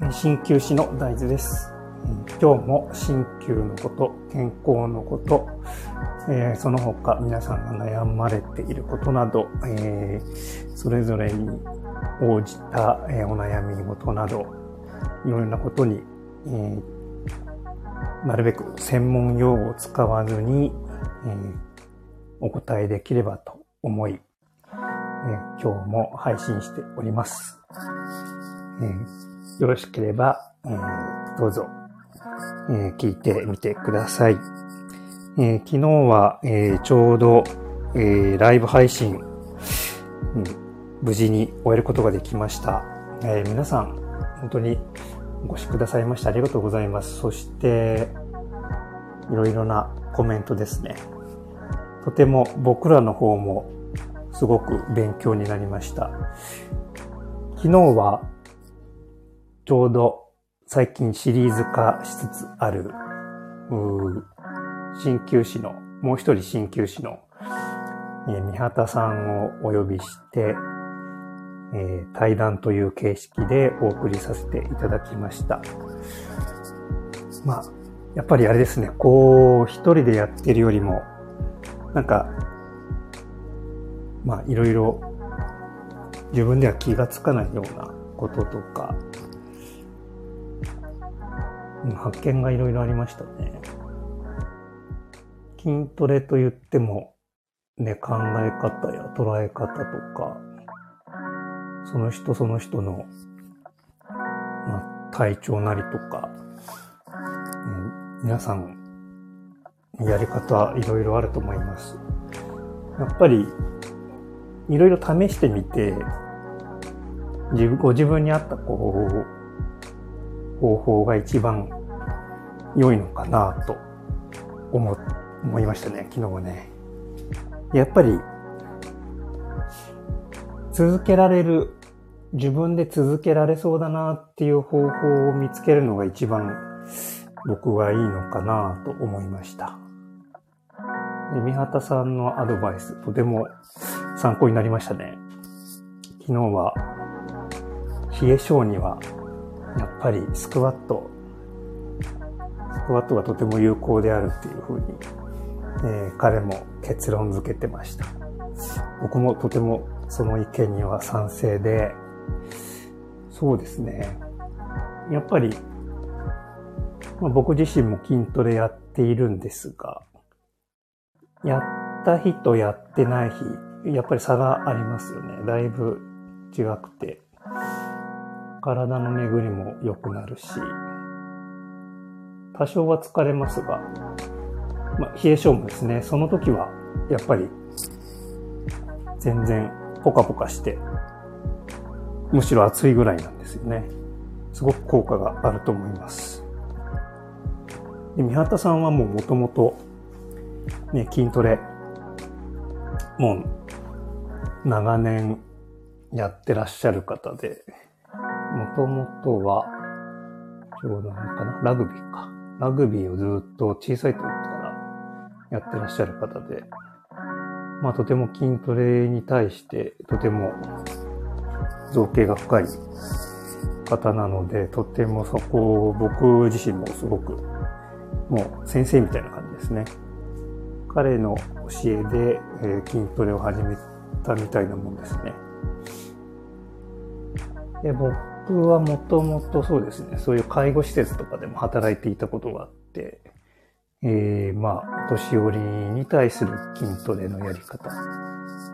鍼灸師の大豆です。今日も鍼灸のこと、健康のこと、えーその他皆さんが悩まれていることなど、えーそれぞれに応じた、えーお悩み事など、いろいろなことに、えーなるべく専門用語を使わずに、えーお答えできればと思い、えー今日も配信しております。えーよろしければ、えーどうぞ、えー聞いてみてください。えー昨日は、えちょうど、えライブ配信、うん無事に終えることができました。え皆さん、本当にお越しくださいましてありがとうございます。そして、いろいろなコメントですね。とても僕らの方もすごく勉強になりました。昨日はちょうど最近シリーズ化しつつある、うー鍼灸師の、もう一人鍼灸師の、えー三畑さんをお呼びして、えー対談という形式でお送りさせていただきました。まあ、やっぱりあれですね、こう、一人でやってるよりも、なんか、まあ、いろいろ自分では気がつかないようなこととか、発見がいろいろありましたね。筋トレと言っても、ね、考え方や捉え方とか、その人その人の、まあ、体調なりとか、うん皆さん、やり方いろいろあると思います。やっぱり、いろいろ試してみて、自分、ご自分に合ったこう、方法が一番良いのかなと思、思いましたね、昨日はね。やっぱり、続けられる、自分で続けられそうだなっていう方法を見つけるのが一番僕はいいのかなと思いました。で三畑さんのアドバイス、とても参考になりましたね。昨日は、冷え性には、やっぱりスクワット、クワットがとても有効であるっていうふうに、えー彼も結論付けてました。僕もとてもその意見には賛成で、そうですね。やっぱり、まあ、僕自身も筋トレやっているんですが、やった日とやってない日、やっぱり差がありますよね。だいぶ違くて。体の巡りも良くなるし、多少は疲れますが、まあ、冷え性もですね、その時はやっぱり全然ポカポカして、むしろ暑いぐらいなんですよね。すごく効果があると思います。で三畑さんはもう元々、ね、筋トレ、もう長年やってらっしゃる方で、もともとは、ちょうど何かな、ラグビーか。ラグビーをずっと小さい時からやってらっしゃる方で、まあとても筋トレに対してとても造形が深い方なので、とてもそこを僕自身もすごくもう先生みたいな感じですね。彼の教えで、え筋トレを始めたみたいなもんですね。で僕はもともとそうですね、そういう介護施設とかでも働いていたことがあって、えー、まあ、お年寄りに対する筋トレのやり方、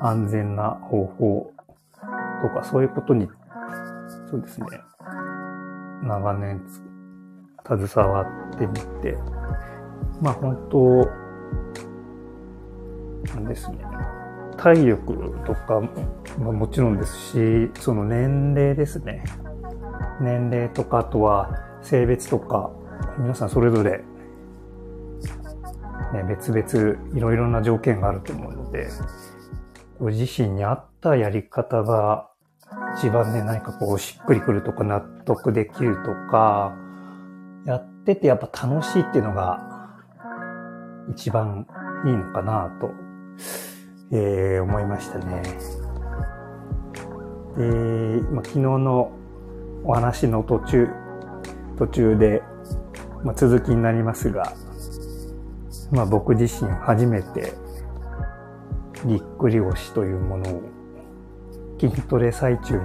安全な方法とか、そういうことに、そうですね、長年携わってみて、まあ本当、なんですね。体力とかももちろんですし、その年齢ですね。年齢とか、あとは性別とか、皆さんそれぞれ、ね、別々いろいろな条件があると思うので、ご自身に合ったやり方が一番ね、何かこうしっくりくるとか納得できるとか、やっててやっぱ楽しいっていうのが一番いいのかなと、えー思いましたね。で、まあ、昨日のお話の途中途中で、まあ、続きになりますが、まあ僕自身初めてぎっくり腰というものを筋トレ最中に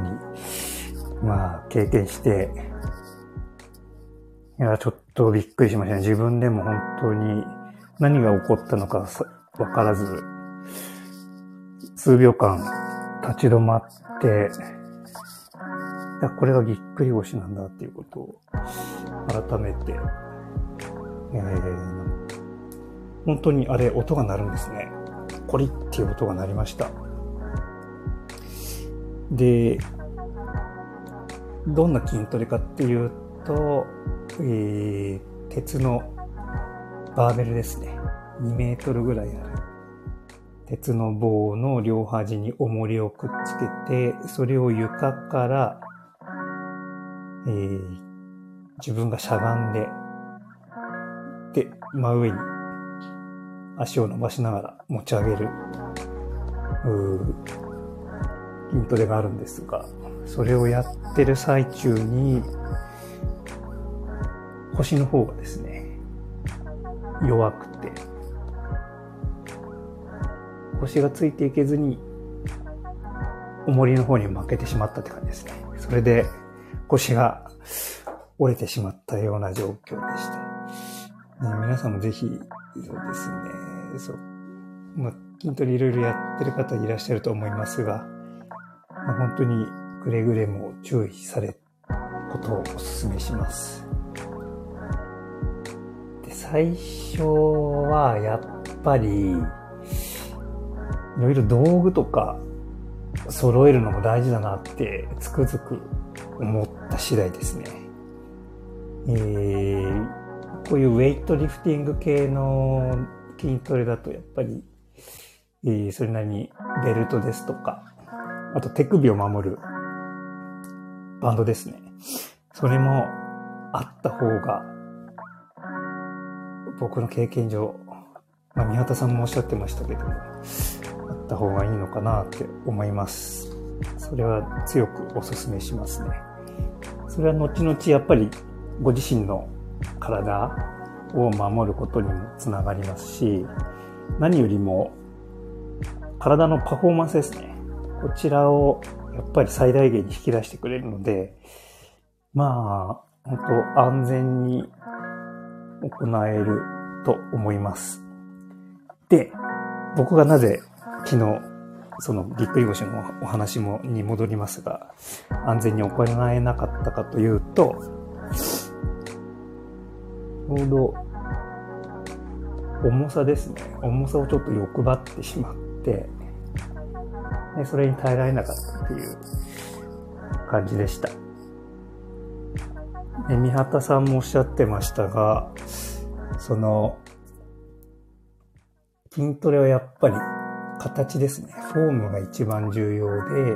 まあ経験して、いや、ちょっとびっくりしましたね。自分でも本当に何が起こったのかわからず、数秒間立ち止まって、いや、これがぎっくり腰なんだっていうことを改めて、えー、本当にあれ音が鳴るんですね。コリっていう音が鳴りました。で、どんな筋トレかっていうと、えー、鉄のバーベルですね。2メートルぐらいある。鉄の棒の両端に重りをくっつけて、それを床から、えー、自分がしゃがんで、で、真上に足を伸ばしながら持ち上げる、筋トレがあるんですが、それをやってる最中に、腰の方がですね、弱くて、腰がついていけずに、重りの方に負けてしまったって感じですね。それで腰が折れてしまったような状況でした。皆さんもぜひ、そうですね、そう、まあ、筋トレいろいろやってる方いらっしゃると思いますが、まあ、本当にくれぐれも注意されることをお勧めします。で、最初はやっぱり、いろいろ道具とか揃えるのも大事だなってつくづく思った次第ですね。えー、こういうウェイトリフティング系の筋トレだとやっぱり、えー、それなりにベルトですとか、あと手首を守るバンドですね。それもあった方が、僕の経験上、まあ、宮田さんもおっしゃってましたけども、あった方がいいのかなって思います。それは強くお勧めしますね。それは後々やっぱりご自身の体を守ることにもつながりますし、何よりも体のパフォーマンスですね。こちらをやっぱり最大限に引き出してくれるので、まあ、本当安全に行えると思います。で、僕がなぜ昨日、そのぎっくり腰のお話もに戻りますが、安全に行えなかったかというと、ちょうど重さですね。重さをちょっと欲張ってしまって、でそれに耐えられなかったっていう感じでした。で三畑さんもおっしゃってましたが、その、筋トレはやっぱり形ですね。フォームが一番重要で、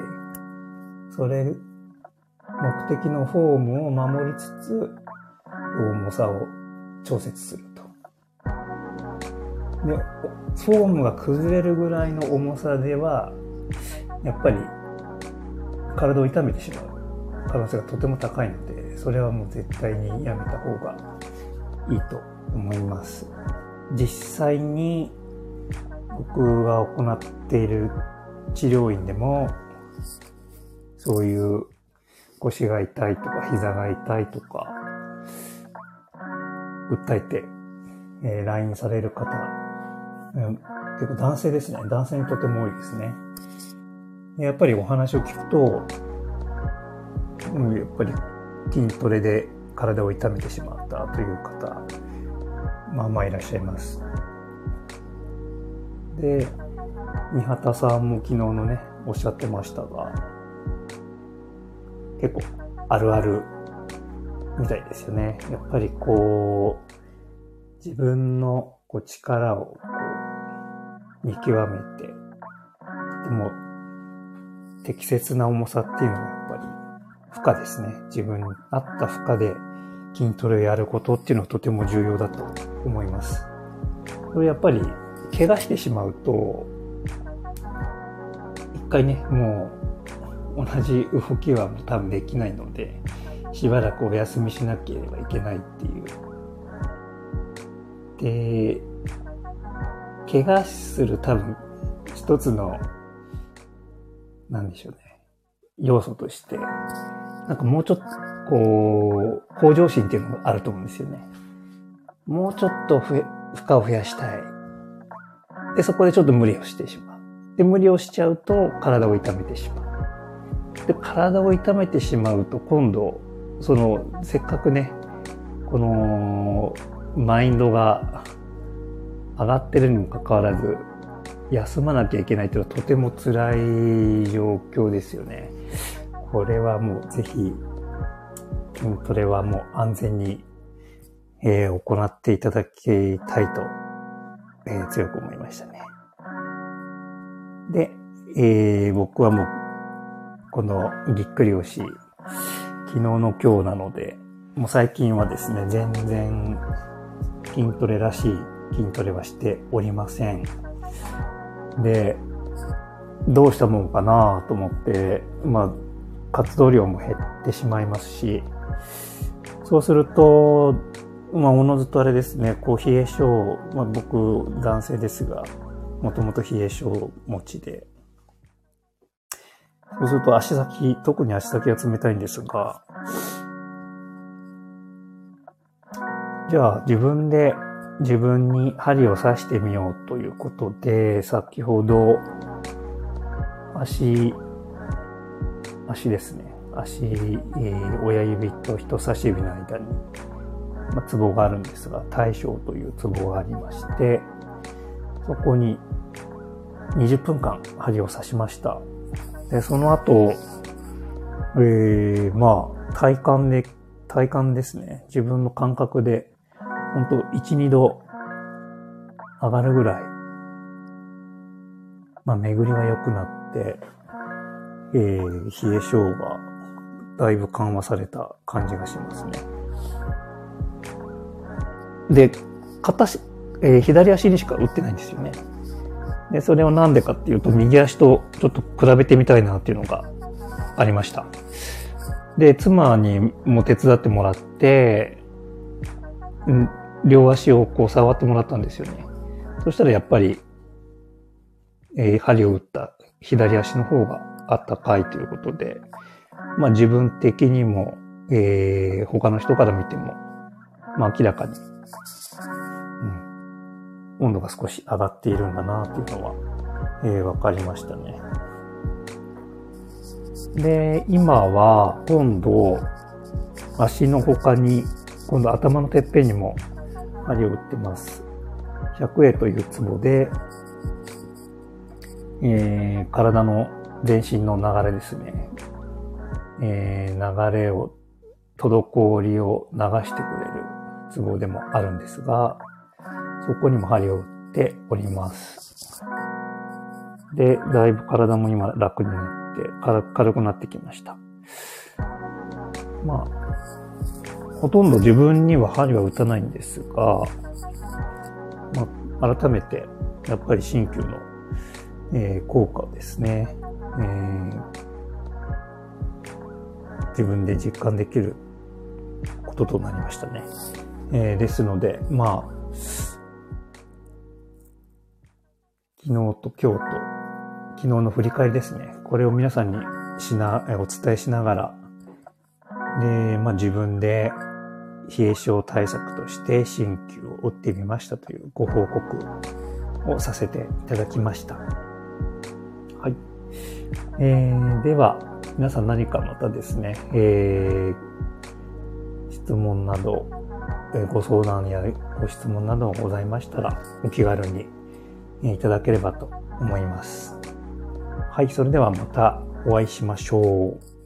それ、目的のフォームを守りつつ、重さを調節すると。で、フォームが崩れるぐらいの重さでは、やっぱり体を痛めてしまう可能性がとても高いので、それはもう絶対にやめた方がいいと思います。実際に僕が行っている治療院でも、そういう腰が痛いとか膝が痛いとか、訴えて、えー、LINE される方、うん結構男性ですね。男性にとても多いですね。やっぱりお話を聞くと、うん、やっぱり筋トレで体を痛めてしまったという方、まあまあいらっしゃいます。で、三畑さんも昨日のね、おっしゃってましたが、結構あるあるみたいですよね。やっぱりこう、自分のこう力をこう見極めて、とても適切な重さっていうのはやっぱり負荷ですね。自分に合った負荷で筋トレをやることっていうのはとても重要だと思います。これやっぱり怪我してしまうと、一回ね、もう同じ動きは多分できないので、しばらくお休みしなければいけないっていう。で、怪我する多分一つの、なんでしょうね。要素として、なんかもうちょっと、こう、向上心っていうのがあると思うんですよね。もうちょっと負荷を増やしたい。で、そこでちょっと無理をしてしまう。で、無理をしちゃうと体を痛めてしまう。で、体を痛めてしまうと今度、その、せっかくね、この、マインドが上がってるにもかかわらず、休まなきゃいけないというのはとても辛い状況ですよね。これはもうぜひ、筋トレはもう安全に、えー、行っていただきたいと、えー、強く思いましたね。で、えー、僕はもう、このぎっくり腰、昨日の今日なので、もう最近はですね、全然筋トレらしい筋トレはしておりません。で、どうしたもんかなと思って、まあ、活動量も減ってしまいますし、そうすると、まあ、おのずとあれですね、こう、冷え性、まあ、僕、男性ですが、もともと冷え性持ちで、そうすると足先、特に足先が冷たいんですが、じゃあ自分で自分に針を刺してみようということで、先ほど、足、足ですね。足、えー、親指と人差し指の間に、まあ、ツボがあるんですが、大小というツボがありまして、そこに20分間針を刺しました。で、その後、えー、まあ、体感で、体感ですね。自分の感覚でほんと1、2度上がるぐらい、まあ、巡りが良くなって、えー、冷え性がだいぶ緩和された感じがしますね。で、片足、えー、左足にしか打ってないんですよね。で、それをなんでかっていうと、右足とちょっと比べてみたいなっていうのがありました。で、妻にも手伝ってもらって、両足をこう触ってもらったんですよね。そしたらやっぱり、えー、針を打った左足の方があったかいということで、まあ自分的にも、えー、他の人から見ても、まあ明らかに、うん、温度が少し上がっているんだなっていうのは、えー、わかりましたね。で、今は今度、足の他に、今度頭のてっぺんにも針を打ってます。100円というツボで、えー、体の全身の流れですね。えー、流れを、滞りを流してくれるツボでもあるんですが、そこにも針を打っております。で、だいぶ体も今楽になって軽、軽くなってきました。まあ、ほとんど自分には針は打たないんですが、まあ、改めて、やっぱり鍼灸の、えー、効果ですね、えー、自分で実感できることとなりましたね。えー、ですので、まあ、昨日と今日と、昨日の振り返りですね。これを皆さんにしな、お伝えしながら、で、まあ自分で冷え症対策として鍼灸を打ってみましたというご報告をさせていただきました。はい。えー、では、皆さん何かまたですね、えー、質問など、ご相談やご質問などございましたら、お気軽にいただければと思います。はい、それではまたお会いしましょう。